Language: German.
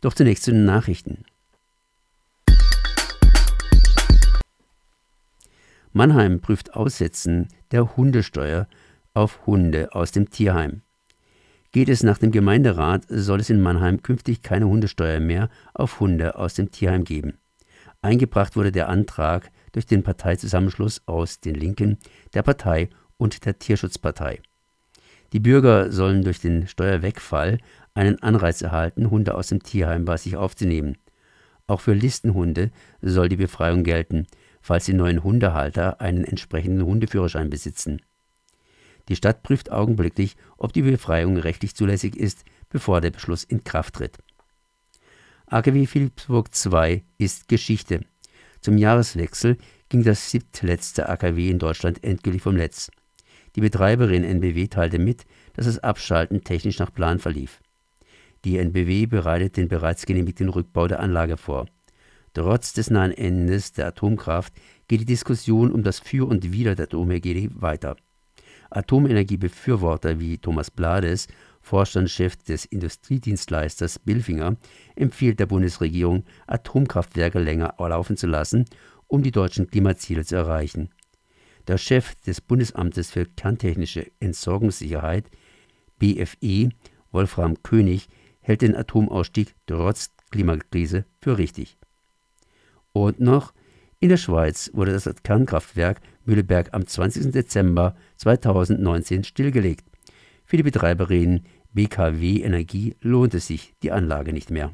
Doch zunächst zu den Nachrichten. Mannheim prüft Aussetzen der Hundesteuer auf Hunde aus dem Tierheim. Geht es nach dem Gemeinderat, soll es in Mannheim künftig keine Hundesteuer mehr auf Hunde aus dem Tierheim geben. Eingebracht wurde der Antrag durch den Parteizusammenschluss aus den Linken, der Partei und der Tierschutzpartei. Die Bürger sollen durch den Steuerwegfall einen Anreiz erhalten, Hunde aus dem Tierheim bei sich aufzunehmen. Auch für Listenhunde soll die Befreiung gelten, falls die neuen Hundehalter einen entsprechenden Hundeführerschein besitzen. Die Stadt prüft augenblicklich, ob die Befreiung rechtlich zulässig ist, bevor der Beschluss in Kraft tritt. AKW Philipsburg II ist Geschichte. Zum Jahreswechsel ging das siebtletzte AKW in Deutschland endgültig vom Netz. Die Betreiberin NBW teilte mit, dass das Abschalten technisch nach Plan verlief. Die NBW bereitet den bereits genehmigten Rückbau der Anlage vor. Trotz des nahen Endes der Atomkraft geht die Diskussion um das Für und Wider der Atomenergie weiter. Atomenergiebefürworter wie Thomas Blades, Vorstandschef des Industriedienstleisters Bilfinger, empfiehlt der Bundesregierung, Atomkraftwerke länger laufen zu lassen, um die deutschen Klimaziele zu erreichen. Der Chef des Bundesamtes für kerntechnische Entsorgungssicherheit BFE, Wolfram König, hält den Atomausstieg trotz Klimakrise für richtig. Und noch, in der Schweiz wurde das Kernkraftwerk Mühleberg am 20. Dezember 2019 stillgelegt. Für die Betreiberin BKW Energie lohnt es sich die Anlage nicht mehr.